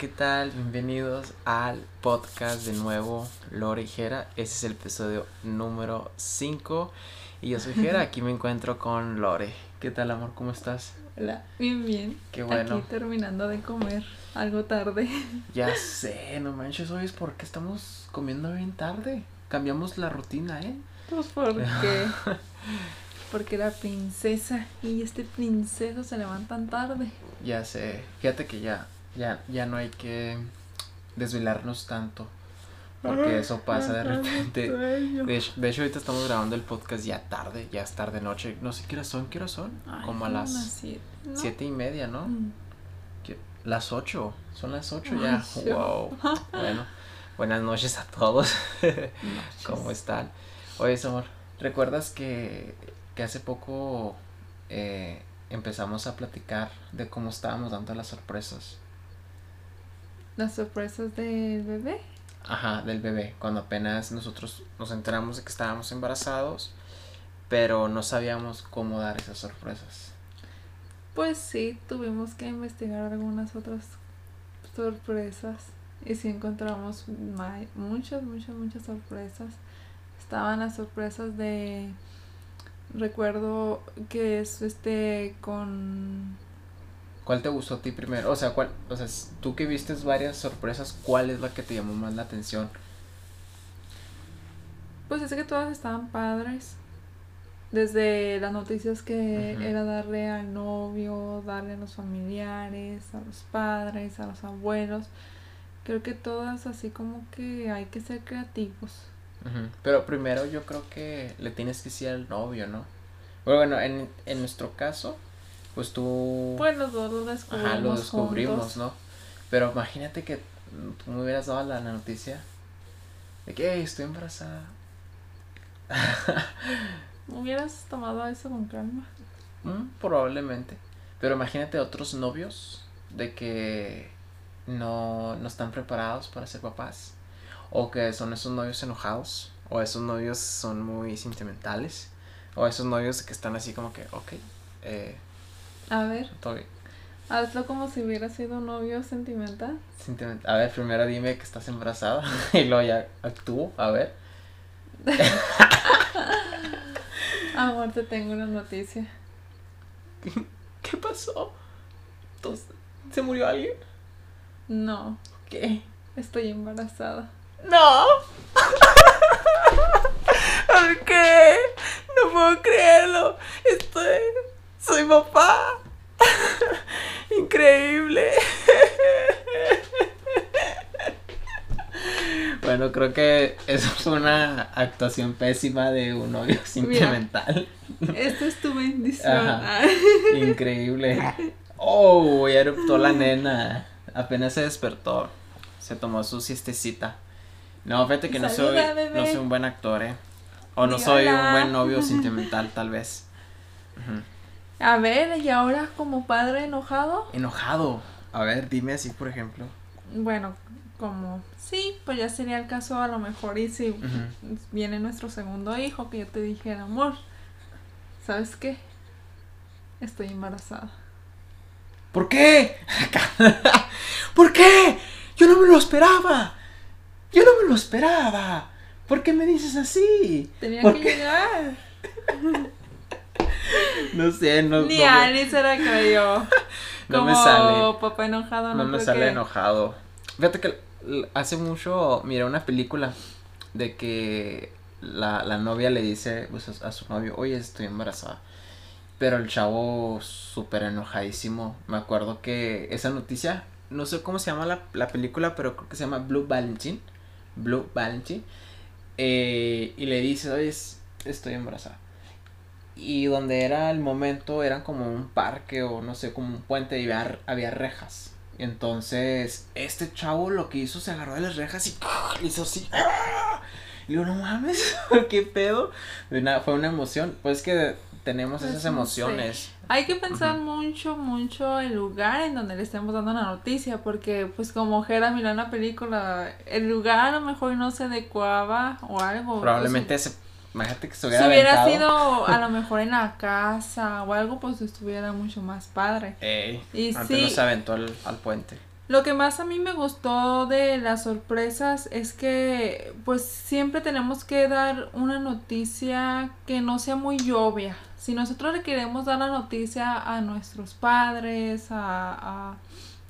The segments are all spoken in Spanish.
¿qué tal? Bienvenidos al podcast de nuevo Lore y Jera. Este es el episodio número 5 y yo soy Jera, aquí me encuentro con Lore. ¿Qué tal, amor? ¿Cómo estás? Hola, bien, bien. Qué bueno. Aquí terminando de comer, algo tarde. Ya sé, no manches, hoy es porque estamos comiendo bien tarde. Cambiamos la rutina, ¿eh? Pues porque porque la princesa y este princeso se levantan tarde. Ya sé, fíjate que ya ya, ya no hay que desvelarnos tanto. Porque eso pasa de repente. De hecho, de hecho, ahorita estamos grabando el podcast ya tarde, ya es tarde noche. No sé qué hora son, ¿qué hora son? Como a las siete, siete y media, ¿no? Mm. Las ocho, son las ocho Ay, ya. Wow. Bueno, buenas noches a todos. Noches. ¿Cómo están? Oye, amor, ¿recuerdas que, que hace poco eh, empezamos a platicar de cómo estábamos dando las sorpresas? Las sorpresas del bebé. Ajá, del bebé, cuando apenas nosotros nos enteramos de que estábamos embarazados, pero no sabíamos cómo dar esas sorpresas. Pues sí, tuvimos que investigar algunas otras sorpresas. Y sí encontramos muchas, muchas, muchas sorpresas. Estaban las sorpresas de. Recuerdo que es este con. ¿Cuál te gustó a ti primero? O sea, ¿cuál, o sea, tú que viste varias sorpresas, ¿cuál es la que te llamó más la atención? Pues es que todas estaban padres. Desde las noticias que era darle al novio, darle a los familiares, a los padres, a los abuelos. Creo que todas así como que hay que ser creativos. Pero primero yo creo que le tienes que decir al novio, ¿no? Bueno, en, en nuestro caso, pues tú... Pues los dos lo descubrimos. Ajá, lo descubrimos, juntos. ¿no? Pero imagínate que tú me hubieras dado la, la noticia de que "Ey, estoy embarazada. Hubieras tomado eso con calma. Mm, probablemente. Pero imagínate otros novios de que no, no están preparados para ser papás. O que son esos novios enojados. O esos novios son muy sentimentales. O esos novios que están así como que, ok, eh, A ver, bien. hazlo como si hubiera sido un novio sentimental. Sentiment- A ver, primero dime que estás embarazada. y luego ya actúo, a ver. Amor, te tengo una noticia. ¿Qué pasó? ¿Se murió alguien? No, ¿Qué? estoy embarazada. ¡No! ¿Por qué? No puedo creerlo. Estoy. Soy papá. Increíble. Bueno, creo que eso fue una actuación pésima de un novio sentimental. Esta es tu bendición. Ajá. Increíble. Oh, ya eruptó la nena. Apenas se despertó. Se tomó su siestecita. No, fíjate que no soy, bebé. no soy un buen actor, eh. O no soy un buen novio sentimental, tal vez. Ujú. A ver, y ahora como padre enojado, Enojado. A ver, dime así, por ejemplo. bueno, como sí, pues ya sería el caso a lo mejor y si viene nuestro segundo hijo que yo te dijera, amor, ¿sabes qué? Estoy embarazada. ¿Por qué? ¿Por qué? Yo no me lo esperaba. Yo no me lo esperaba. ¿Por qué me dices así? Tenía ¿Por que qué? llegar. No sé, no, Ni no me- se la creyó. No me Como sale. papá enojado, no, No me sale que- enojado. Fíjate que hace mucho miré una película de que la, la novia le dice pues, a, su novio, oye, estoy embarazada. Pero el chavo súper enojadísimo. Me acuerdo que esa noticia, no sé cómo se llama la, la película, pero creo que se llama Blue Valentine. Blue Valentine. Eh, y le dice, oye, es- estoy embarazada. Y donde era el momento eran como un parque o no sé, como un puente y había, había rejas. Entonces este chavo lo que hizo se agarró de las rejas y le hizo así. ¡ah! Y digo, no mames, ¿qué pedo? Una- fue una emoción. Pues que tenemos Pues esas no emociones. Hay que pensar mucho, mucho el lugar en donde le estemos dando la noticia, porque pues como Jera miró en la película, el lugar a lo mejor no se adecuaba o algo. Probablemente se, imagínate que se hubiera, si hubiera sido a lo mejor en la casa o algo, pues estuviera mucho más padre. Ey, Y antes sí. no se aventó al, al puente. Lo que más a mí me gustó de las sorpresas es que pues siempre tenemos que dar una noticia que no sea muy obvia. Si nosotros le queremos dar la noticia a nuestros padres, a,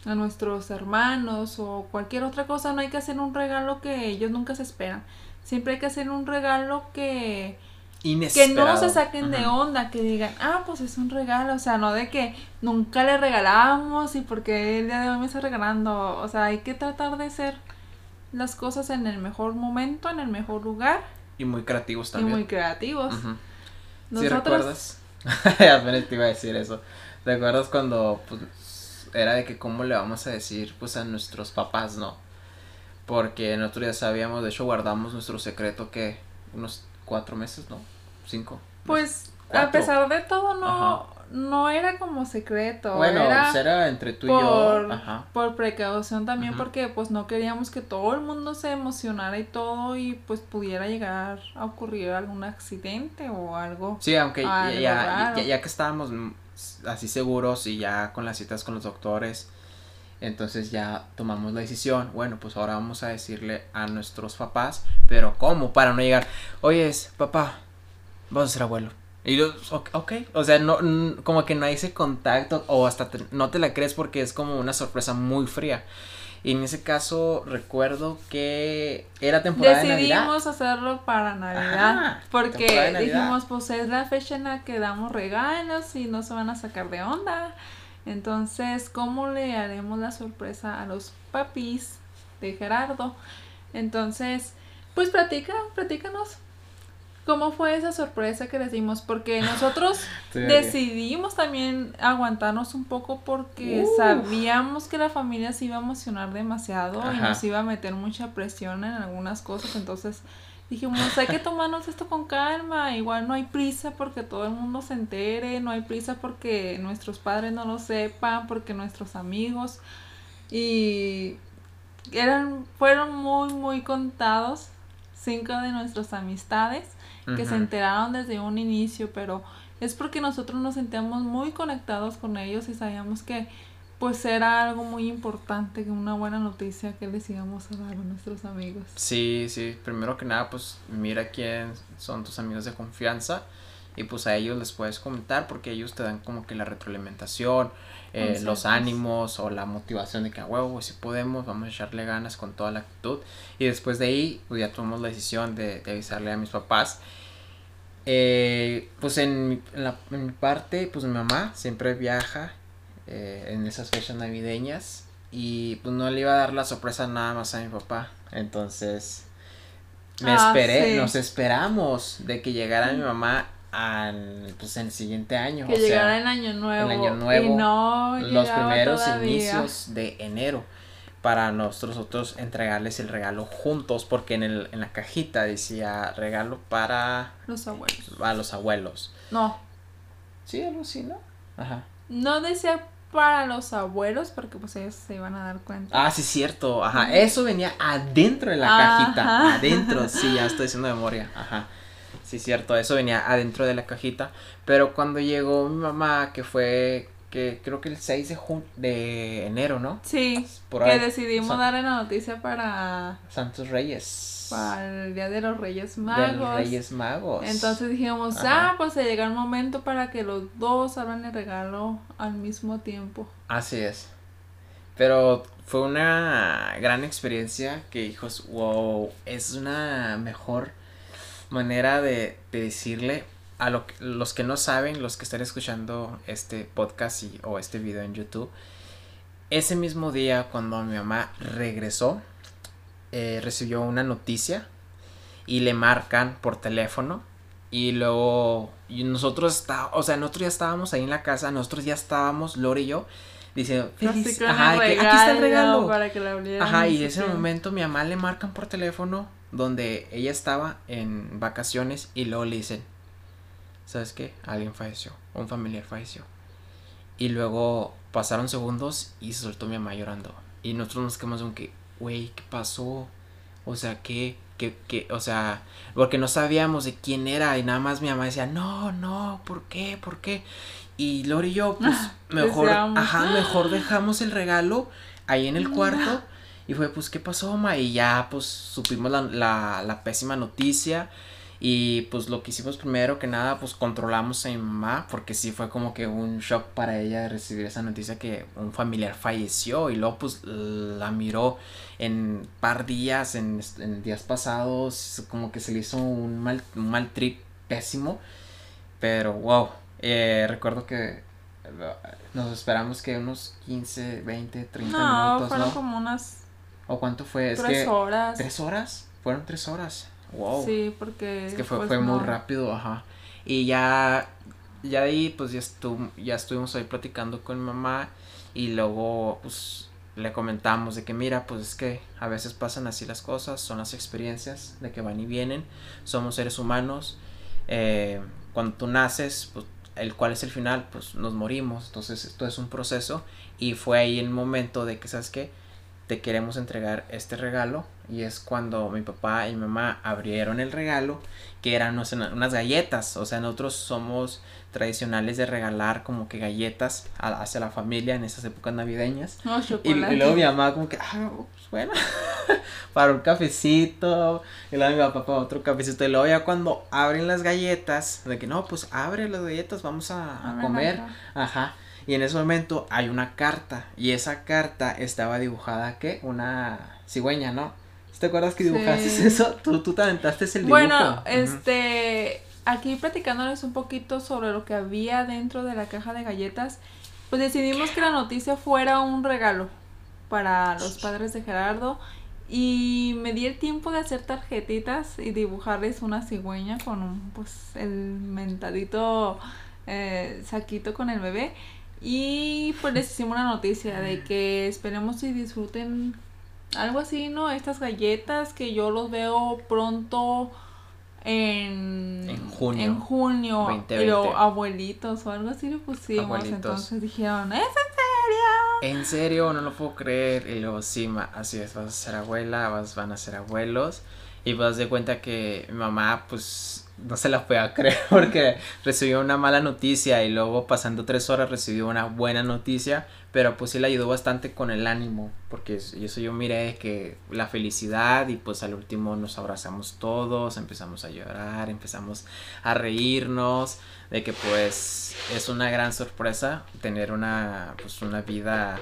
a, nuestros hermanos o cualquier otra cosa, no hay que hacer un regalo que ellos nunca se esperan. Siempre hay que hacer un regalo que que no se saquen de onda, que digan, ah, pues es un regalo, o sea, no de que nunca le regalamos y porque el día de hoy me está regalando, o sea, hay que tratar de hacer las cosas en el mejor momento, en el mejor lugar. Y muy creativos también. Y muy creativos. ¿Sí recuerdas? Apenas te iba a decir eso. ¿Recuerdas cuando pues, era de que cómo le vamos a decir pues a nuestros papás, no? Porque nosotros ya sabíamos, de hecho guardamos nuestro secreto que unos cuatro meses, ¿no? Cinco. Pues a pesar de todo no, no era como secreto. Bueno, era, pues, era entre tú y yo. Ajá. Por precaución también porque pues no queríamos que todo el mundo se emocionara y todo y pues pudiera llegar a ocurrir algún accidente o algo. Sí, aunque ya, ya, ya, que estábamos así seguros y ya con las citas con los doctores entonces ya tomamos la decisión, bueno, pues ahora vamos a decirle a nuestros papás, pero ¿cómo? Para no llegar, oye, papá, vamos a ser abuelo. Y yo, ok, o sea, no, como que no hay ese contacto o hasta no te la crees porque es como una sorpresa muy fría. Y en ese caso recuerdo que era temporada de Navidad. Decidimos hacerlo para Navidad. porque dijimos, pues es la fecha en la que damos regalos y no se van a sacar de onda. Entonces, ¿cómo le haremos la sorpresa a los papis de Gerardo? Entonces, pues platica, platícanos. ¿Cómo fue esa sorpresa que les dimos? Porque nosotros decidimos también aguantarnos un poco porque sabíamos que la familia se iba a emocionar demasiado y nos iba a meter mucha presión en algunas cosas. Entonces, dijimos, hay que tomarnos esto con calma, igual no hay prisa porque todo el mundo se entere, no hay prisa porque nuestros padres no lo sepan, porque nuestros amigos y eran fueron muy muy contados cinco de nuestras amistades que se enteraron desde un inicio, pero es porque nosotros nos sentíamos muy conectados con ellos y sabíamos que pues era algo muy importante, una buena noticia que les íbamos a dar a nuestros amigos. Sí, sí, primero que nada, pues mira quién son tus amigos de confianza y pues a ellos les puedes comentar porque ellos te dan como que la retroalimentación, eh, los ánimos o la motivación de que a huevo, si podemos, vamos a echarle ganas con toda la actitud y después de ahí pues ya tomamos la decisión de, avisarle a mis papás. Eh, pues en la, en mi parte, pues mi mamá siempre viaja eh, en esas fechas navideñas y pues no le iba a dar la sorpresa nada más a mi papá. Entonces me ah, esperé, nos esperamos de que llegara mi mamá al pues en el siguiente año. Que llegara en año nuevo. El año nuevo. Y no los primeros inicios de enero. Para nosotros entregarles el regalo juntos. Porque en, el, en la cajita decía regalo para los abuelos. A los abuelos. No. Sí, algo así, ¿no? Ajá. No decía para los abuelos porque pues ellos se iban a dar cuenta. Ah, sí, cierto. Ajá, eso venía adentro de la cajita. Adentro, sí, ya estoy diciendo memoria. Ajá. Sí, cierto, eso venía adentro de la cajita. Pero cuando llegó mi mamá, que fue que creo que el 6 de, de enero, ¿no? Sí, que decidimos darle la noticia para... Santos Reyes. Para el Día de los Reyes Magos. Reyes Magos. Entonces dijimos, ah, pues se llega el momento para que los dos abran el regalo al mismo tiempo. Así es. Pero fue una gran experiencia que hijos, wow, es una mejor manera de, de decirle a lo, los que no saben, los que están escuchando este podcast y, o este video en YouTube, ese mismo día cuando mi mamá regresó, eh, recibió una noticia y le marcan por teléfono y luego y nosotros está, o sea, nosotros ya estábamos ahí en la casa, nosotros ya estábamos, Lore y yo, diciendo, feliz, ajá, aquí está el regalo. Para que ajá, y en ese momento mi mamá le marcan por teléfono donde ella estaba en vacaciones y luego le dicen, ¿sabes qué? Alguien falleció, un familiar falleció. Y luego pasaron segundos y se soltó mi mamá llorando. Y nosotros nos quedamos como que, güey, ¿qué pasó? O sea, ¿qué? ¿Qué, qué? O sea, porque no sabíamos de quién era y nada más mi mamá decía, no, no, ¿por qué? ¿Por qué? Y Lori y yo, pues, mejor, ajá, mejor dejamos el regalo ahí en el cuarto. Y fue, pues, ¿qué pasó, ma? Y ya, pues, supimos la, la, la pésima noticia. Y pues lo que hicimos primero que nada, pues controlamos a mi mamá, porque sí fue como que un shock para ella recibir esa noticia que un familiar falleció y luego pues la miró en par días, en, días pasados, como que se le hizo un mal, un mal trip pésimo, pero wow, eh, recuerdo que eh, nos esperamos que unos 15, 20, 30 minutos. Fueron como unas... ¿O cuánto fue? Tres horas. ¿Tres horas? Fueron tres horas. Wow. Sí, porque. Es que fue, pues, fue muy rápido, ajá. Y ya, ya ahí, pues ya, ya estuvimos ahí platicando con mi mamá. Y luego, pues le comentamos de que mira, pues es que a veces pasan así las cosas, son las experiencias de que van y vienen, somos seres humanos, eh, cuando tú naces, pues el cual es el final, pues nos morimos, entonces esto es un proceso y fue ahí el momento de que, ¿sabes qué? Te queremos entregar este regalo y es cuando mi papá y mi mamá abrieron el regalo, que eran unas galletas. O sea, nosotros somos tradicionales de regalar como que galletas hacia la familia en esas épocas navideñas. y, luego mi mamá como que, ah, pues bueno, para un cafecito. Y luego mi papá para otro cafecito. Y luego ya cuando abren las galletas, de que no, pues abre las galletas, vamos a, a comer. Ajá. Y en ese momento hay una carta. Y esa carta estaba dibujada, ¿qué? Una cigüeña, ¿no? ¿Te acuerdas que dibujaste eso? ¿Tú, tú te aventaste ese dibujo. Bueno, este, aquí platicándoles un poquito sobre lo que había dentro de la caja de galletas, pues decidimos que la noticia fuera un regalo para los padres de Gerardo y me di el tiempo de hacer tarjetitas y dibujarles una cigüeña con un, pues el mentadito eh, saquito con el bebé y pues les hicimos una noticia de que esperemos y disfruten algo así, ¿no? Estas galletas que yo los veo pronto en, en junio. En junio. Pero abuelitos o algo así le pusimos. Entonces dijeron, ¿es en serio? ¿En serio? No lo puedo creer. Y luego, sí, así es, vas a ser abuela, vas, van a ser abuelos. Y vas de cuenta que mi mamá, pues, no se la puede creer porque recibió una mala noticia y luego pasando tres horas recibió una buena noticia pero pues sí le ayudó bastante con el ánimo, porque eso yo miré que la felicidad y pues al último nos abrazamos todos, empezamos a llorar, empezamos a reírnos, de que pues es una gran sorpresa tener una pues una vida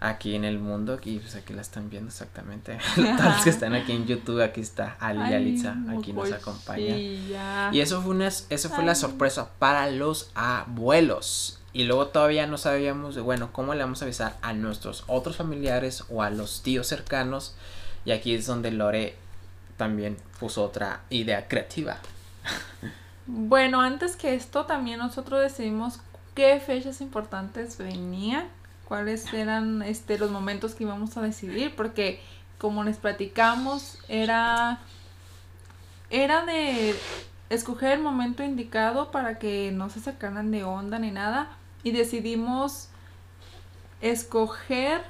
aquí en el aquí y pues aquí la están viendo exactamente. Todos los que están aquí en YouTube, aquí está Ali y Alitza, aquí nos acompaña. Y eso fue una, eso fue la sorpresa para los abuelos. Y luego todavía no sabíamos de, bueno, cómo le vamos a avisar a nuestros otros familiares o a los tíos cercanos. Y aquí es donde Lore también puso otra idea creativa. Bueno, antes que esto, también nosotros decidimos qué fechas importantes venían, cuáles eran este, los momentos que íbamos a decidir, porque como les platicamos, era, era de escoger el momento indicado para que no se sacaran de onda ni nada, y decidimos escoger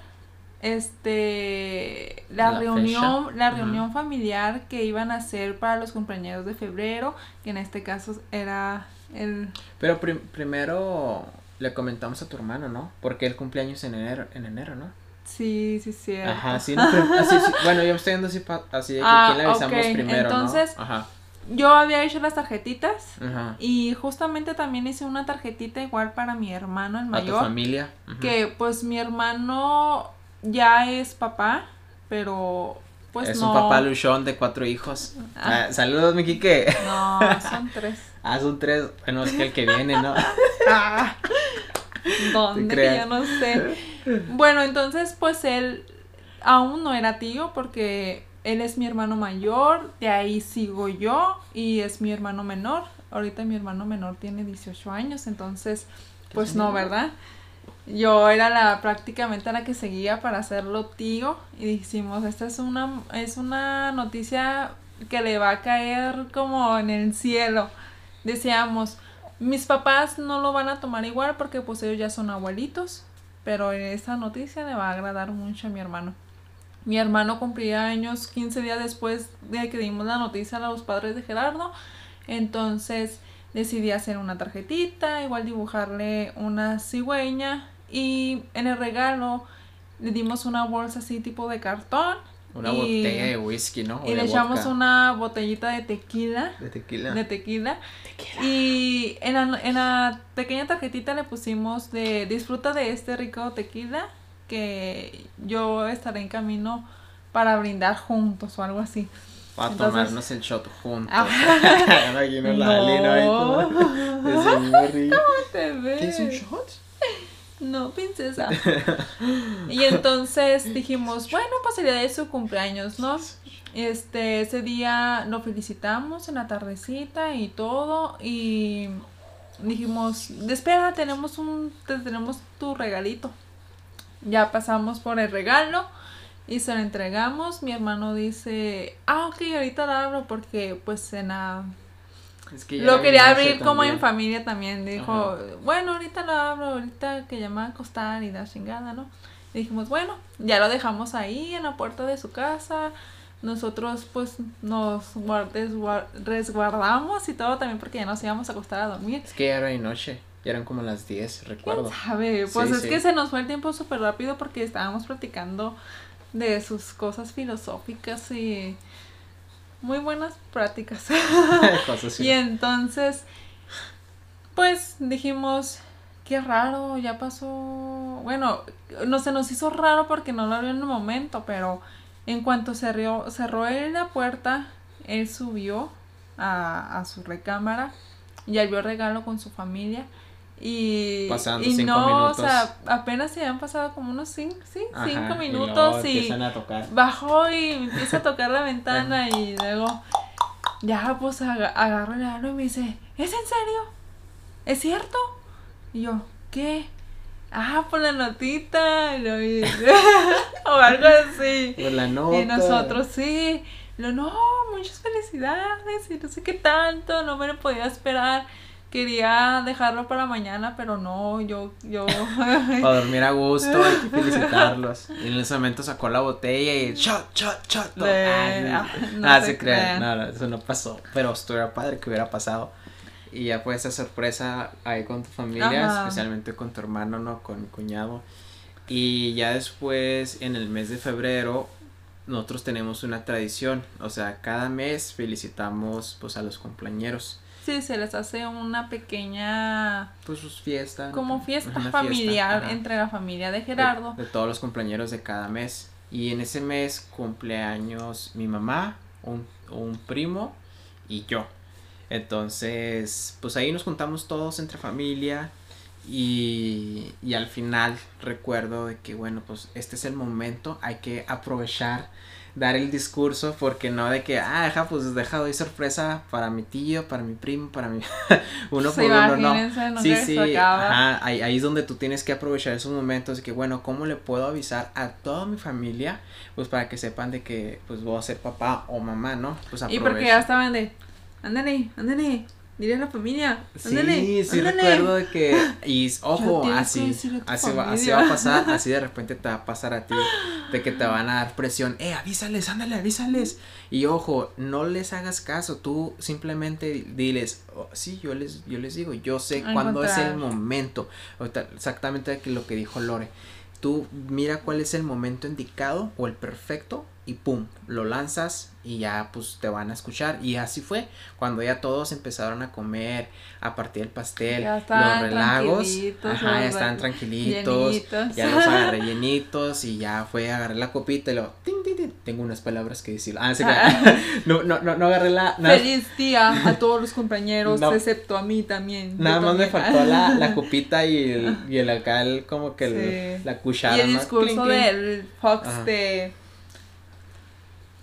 este la, reunión la reunión familiar que iban a hacer para los compañeros de febrero que en este caso era el pero primero le comentamos a tu hermano no porque el cumpleaños en enero en enero no sí sí sí ajá sí, así, bueno yo estoy viendo así, así de que ah, quién le avisamos primero entonces ajá yo había hecho las tarjetitas y justamente también hice una tarjetita igual para mi hermano, el mayor. ¿A tu familia? Que pues mi hermano ya es papá, pero pues es no. un papá luchón de cuatro hijos. Ah. Ah, saludos, mi Quique. No, son tres. ah, son tres. Bueno, es que el que viene, ¿no? ¿Dónde? Ya no sé. Bueno, entonces pues él aún no era tío porque él es mi hermano mayor, de ahí sigo yo y es mi hermano menor. Ahorita mi hermano menor tiene 18 años, entonces, pues no, ¿verdad? Yo era la prácticamente la que seguía para hacerlo tío y dijimos, esta es una es una noticia que le va a caer como en el cielo. Decíamos, mis papás no lo van a tomar igual porque pues ellos ya son abuelitos, pero esa noticia le va a agradar mucho a mi hermano. Mi hermano cumplía años 15 días después de que dimos la noticia a los padres de Gerardo. Entonces decidí hacer una tarjetita, igual dibujarle una cigüeña y en el regalo le dimos una bolsa así tipo de cartón. Una y- botella de whisky, ¿no? O Y le echamos vodka. una botellita de tequila. De tequila. De tequila. Y en la, en la pequeña tarjetita le pusimos de disfruta de este rico tequila que yo estaré en camino para brindar juntos o algo así. Para Entonces- tomarnos el shot juntos. Ah. Imagino la Ali, ¿no? Ahí como y- Te ves. ¿Qué es un shot? No, princesa. y entonces dijimos, bueno, pues sería de su cumpleaños, ¿no? Este, ese día lo felicitamos en la tardecita y todo. Y dijimos, espera, tenemos un, te- tenemos tu regalito. Ya pasamos por el regalo y se lo entregamos. Mi hermano dice, ah, ok, ahorita lo abro porque pues en la Es que lo quería abrir como en también. familia también. Dijo, Ajá. bueno, ahorita lo abro, ahorita que ya me va a acostar y la chingada, ¿no? Y dijimos, bueno, ya lo dejamos ahí en la puerta de su casa. Nosotros pues nos resguardamos y todo también porque ya nos íbamos a acostar a dormir. Es que ya era de noche. Ya eran como las 10, recuerdo. ¿Quién sabe? Pues Sí, es sí. que se nos fue el tiempo súper rápido porque estábamos platicando de sus cosas filosóficas y muy buenas prácticas. Y entonces, pues dijimos, qué raro, ya pasó. Bueno, no se nos hizo raro porque no lo abrió en el momento, pero en cuanto cerró, cerró él la puerta, él subió a, a su recámara y él vio el regalo con su familia. Y, Pasando y cinco no, minutos. o sea, apenas se habían pasado como unos cinco, sí, Ajá, cinco y luego minutos y, empiezan a tocar. bajó y empieza a tocar la ventana y luego ya pues aga- agarro el regalo y me dice, ¿es en serio? ¿Es cierto? Y yo, ¿qué? Ah, por la notita y lo- y- o algo así. Por la nota. Y nosotros sí. Lo no, muchas felicidades y no sé qué tanto, no me lo podía esperar. Quería dejarlo para mañana, pero no, yo, yo. Para dormir a gusto, hay que felicitarlos. Y en ese momento sacó la botella y shot, shot, shot. Ah, ah, no, ah, se se crean. No, no, eso no pasó. Pero estuviera padre que hubiera pasado. Y ya fue esa sorpresa ahí con tu familia, Ajá. especialmente con tu hermano, ¿no? Con mi cuñado. Y ya después, en el mes de febrero, nosotros tenemos una tradición. O sea, cada mes felicitamos pues a los compañeros. Sí, se les hace una pequeña Pues sus fiestas. como fiesta familiar entre la familia de de- Gerardo. De, todos los cumpleaños de cada mes. Y en ese mes cumpleaños mi mamá, un, un primo y yo. Entonces, pues ahí nos juntamos todos entre familia. Y, y al final recuerdo de que, bueno, pues este es el momento, hay que aprovechar, dar el discurso, porque no de que, ah, deja, pues deja, doy sorpresa para mi tío, para mi primo, para mi... uno Sí, por uno, no. nunca Sí, sí, ajá, ahí, ahí es donde tú tienes que aprovechar esos momentos de que, bueno, ¿cómo le puedo avisar a toda mi familia? Pues para que sepan de que, pues, voy a ser papá o mamá, ¿no? Pues Y porque ya estaban de, ándale, ándale, dile a la familia, ándale, Sí, sí ándale". recuerdo de que, y ojo, así, así va, así va a pasar, así de repente te va a pasar a ti, de que te van a dar presión, eh, avísales, ándale, avísales, y ojo, no les hagas caso, tú simplemente diles, "Oh, sí, yo les, yo les digo, yo sé cuándo es el momento, exactamente lo que dijo Lore, tú mira cuál es el momento indicado o el perfecto y pum, lo lanzas y ya pues te van a escuchar y así fue cuando ya todos empezaron a comer, a partir el pastel, los relagos, ajá, ya estaban tranquilitos, llenitos. ya los agarré llenitos y ya fue agarré la copita y lo ting, ting, ting, tengo unas palabras que decir. Ah, sí, no, no, no, no agarré la nada, Feliz día a todos los compañeros, No. excepto a mí también. nada más me faltó la, la copita y el, y el acá el, como que el- Sí. la cuchara. Y el ¿no? discurso del Fox de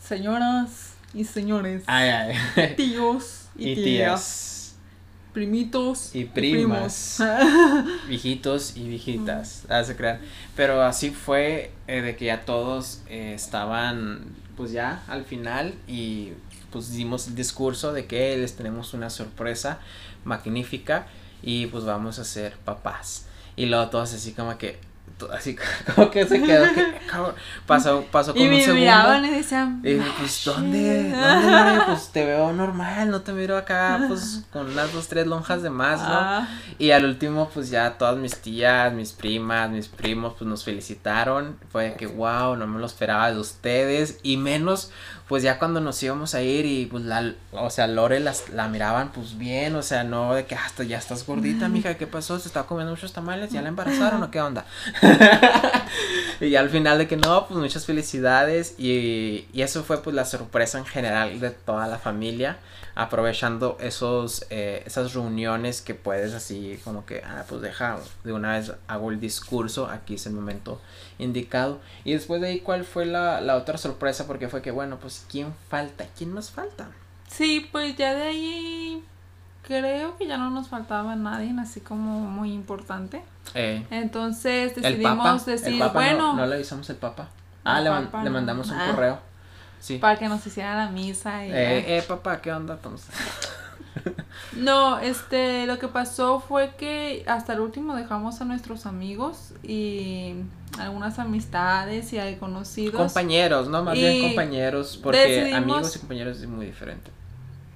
señoras y señores, Ay, ay. tíos y, y tías, tías. primitos Y primos. viejitos y viejitas, ah, se crean. Pero así fue eh, de que ya todos eh, estaban, pues ya al final y pues dimos el discurso de que les tenemos una sorpresa magnífica y pues vamos a ser papás. Y luego todos así como que, así como que se quedó que cabrón, pasó pasó como y un me segundo. miraban y decían y dije, pues dónde dónde Mario? pues te veo normal no te miro acá pues con unas dos tres lonjas de más no Ah, y al último pues ya todas mis tías mis primas mis primos pues nos felicitaron. Fue de que wow no me lo esperaba de ustedes y menos pues ya cuando nos íbamos a ir y pues la o sea Lore las la miraban pues bien o sea no de que hasta ya estás gordita mija qué pasó se está comiendo muchos tamales ya la embarazaron o qué onda y al final de que no, pues muchas felicidades y, y eso fue pues la sorpresa en general de toda la familia, aprovechando esos, eh, esas reuniones que puedes así como que, ah, pues deja, de una vez hago el discurso, aquí es el momento indicado. Y después de ahí, ¿cuál fue la, la otra sorpresa? Porque fue que, bueno, pues ¿quién falta? ¿Quién más falta? Sí, pues ya de ahí creo que ya no nos faltaba nadie así como muy importante. Eh, Entonces decidimos decir, bueno, no, no le avisamos al Papa. Ah, le, man- Papa le mandamos un Ah. correo. Sí. para que nos hiciera la misa y Eh, eh, papá, ¿qué onda? Entonces? No, este, lo que pasó fue que hasta el último dejamos a nuestros amigos y algunas amistades y hay conocidos. Compañeros, ¿no? Más Y bien compañeros, porque amigos y compañeros es muy diferente.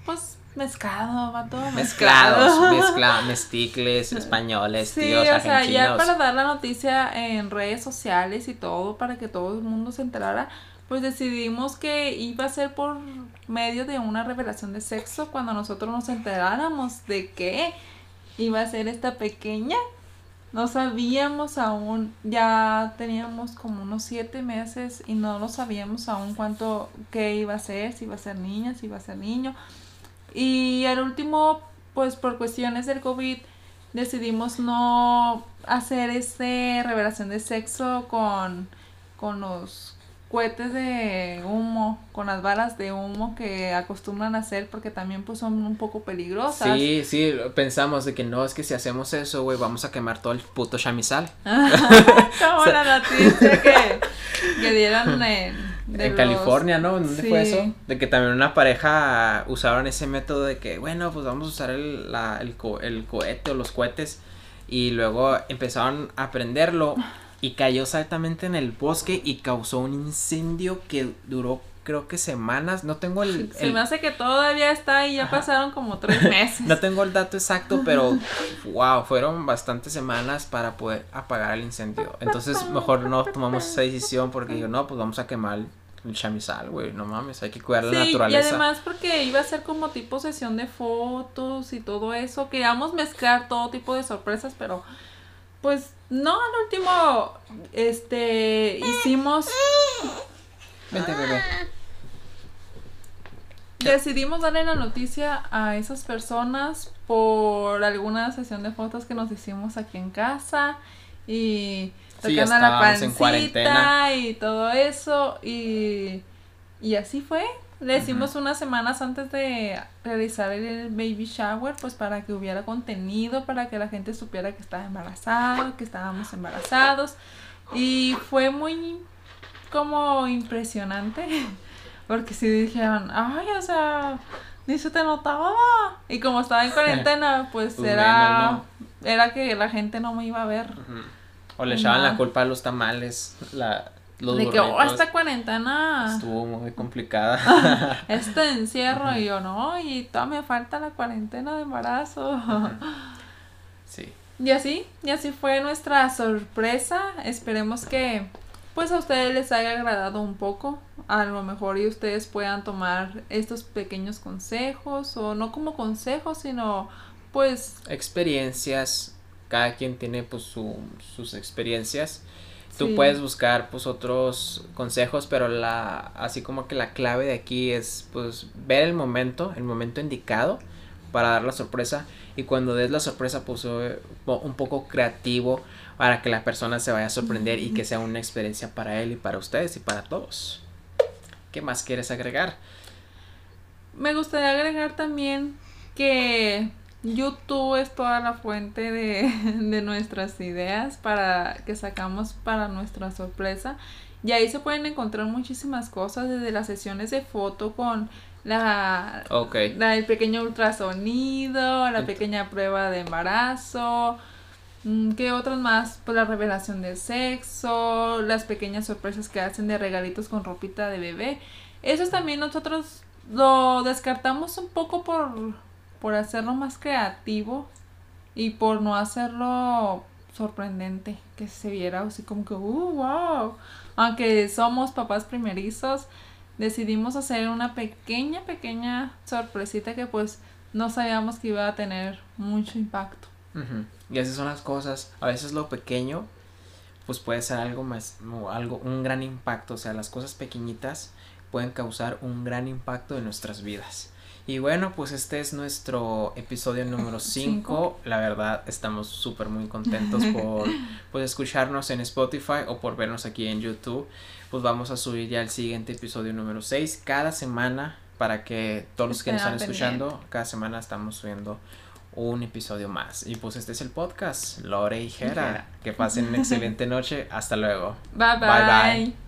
Pues mezclado, va todo Mezclados, mezclado. mezcla, mesticles, españoles, Sí, tíos, o sea, ya argentinos. para dar la noticia en redes sociales y todo, para que todo el mundo se enterara, pues decidimos que iba a ser por medio de una revelación de sexo cuando nosotros nos enteráramos de que iba a ser esta pequeña. No sabíamos aún, ya teníamos como unos siete meses y no lo sabíamos aún cuánto, qué iba a ser, si iba a ser niña, si iba a ser niño. Y al último, pues por cuestiones del COVID, decidimos no hacer este revelación de sexo con, con los cohetes de humo, con las balas de humo que acostumbran a hacer porque también pues son un poco peligrosas. Sí, sí, pensamos de que no, es que si hacemos eso, güey, vamos a quemar todo el puto chamizal. Como la noticia que, que dieron en, de En los- California, ¿no? ¿En ¿Dónde fue eso? De que también una pareja usaron ese método de que, bueno, pues vamos a usar el, la, el, co- el cohete o los cohetes. Y luego empezaron a prenderlo y cayó exactamente en el bosque y causó un incendio que duró creo que semanas. No tengo el... Se el- me hace que todavía está y ya Ajá. pasaron como tres meses. no tengo el dato exacto, pero wow, fueron bastantes semanas para poder apagar el incendio. Entonces mejor no tomamos esa decisión porque digo, no, pues vamos a quemar el chamizal, güey, no mames, hay que cuidar la Sí, y naturaleza. además porque iba a ser como tipo sesión de fotos y todo eso. Queríamos mezclar todo tipo de sorpresas, pero pues no, al último, este, hicimos, Vente, bebé. decidimos darle la noticia a esas personas por alguna sesión de fotos que nos hicimos aquí en casa y Sí, tocando la en pancita y todo eso y, y así fue. Le hicimos unas semanas antes de realizar el baby shower, pues para que hubiera contenido, para que la gente supiera que estaba embarazada, que estábamos embarazados. Y fue muy como impresionante, porque si dijeron, ay, o sea, ni se te notaba. Y como estaba en cuarentena, pues Pues era, menos, era que la gente no me iba a ver. O le echaban Ajá. la culpa a los tamales, la, los de que, oh, esta cuarentena, Estuvo muy complicada. este encierro, y yo no, y todavía me falta la cuarentena de embarazo. sí. Y así, y así fue nuestra sorpresa. Esperemos que pues a ustedes les haya agradado un poco. A lo mejor y ustedes puedan tomar estos pequeños consejos o no como consejos, sino pues Experiencias, cada quien tiene pues su, sus experiencias. Tú Sí. puedes buscar pues otros consejos, pero la así como que la clave de aquí es pues ver el momento, el momento indicado para dar la sorpresa y cuando des la sorpresa pues eh, un poco creativo para que la persona se vaya a sorprender y que sea una experiencia para él y para ustedes y para todos. ¿Qué más quieres agregar? me gustaría agregar también que YouTube es toda la fuente de, de nuestras ideas para que sacamos para nuestra sorpresa. Y ahí se pueden encontrar muchísimas cosas, desde las sesiones de foto con la, Ok. la- el pequeño ultrasonido, la pequeña prueba de embarazo, Mm, ¿Qué otros más? Pues la revelación de sexo, las pequeñas sorpresas que hacen de regalitos con ropita de bebé. Eso también nosotros lo descartamos un poco por, por hacerlo más creativo y por no hacerlo sorprendente, que se viera así como que, uh, wow. Aunque somos papás primerizos, decidimos hacer una pequeña, pequeña sorpresita que pues no sabíamos que iba a tener mucho impacto. Y así son las cosas. A veces lo pequeño, pues puede ser algo más, algo, un gran impacto. O sea, las cosas pequeñitas pueden causar un gran impacto en nuestras vidas. Y bueno, pues este es nuestro episodio número 5. La verdad, estamos súper muy contentos por pues, escucharnos en Spotify o por vernos aquí en YouTube. Pues vamos a subir ya el siguiente episodio número 6 cada semana para que todos los que nos están escuchando, cada semana estamos subiendo un episodio más. Y pues este es el podcast, Lore y Jera. Que pasen una excelente noche. Hasta luego. bye. bye. bye.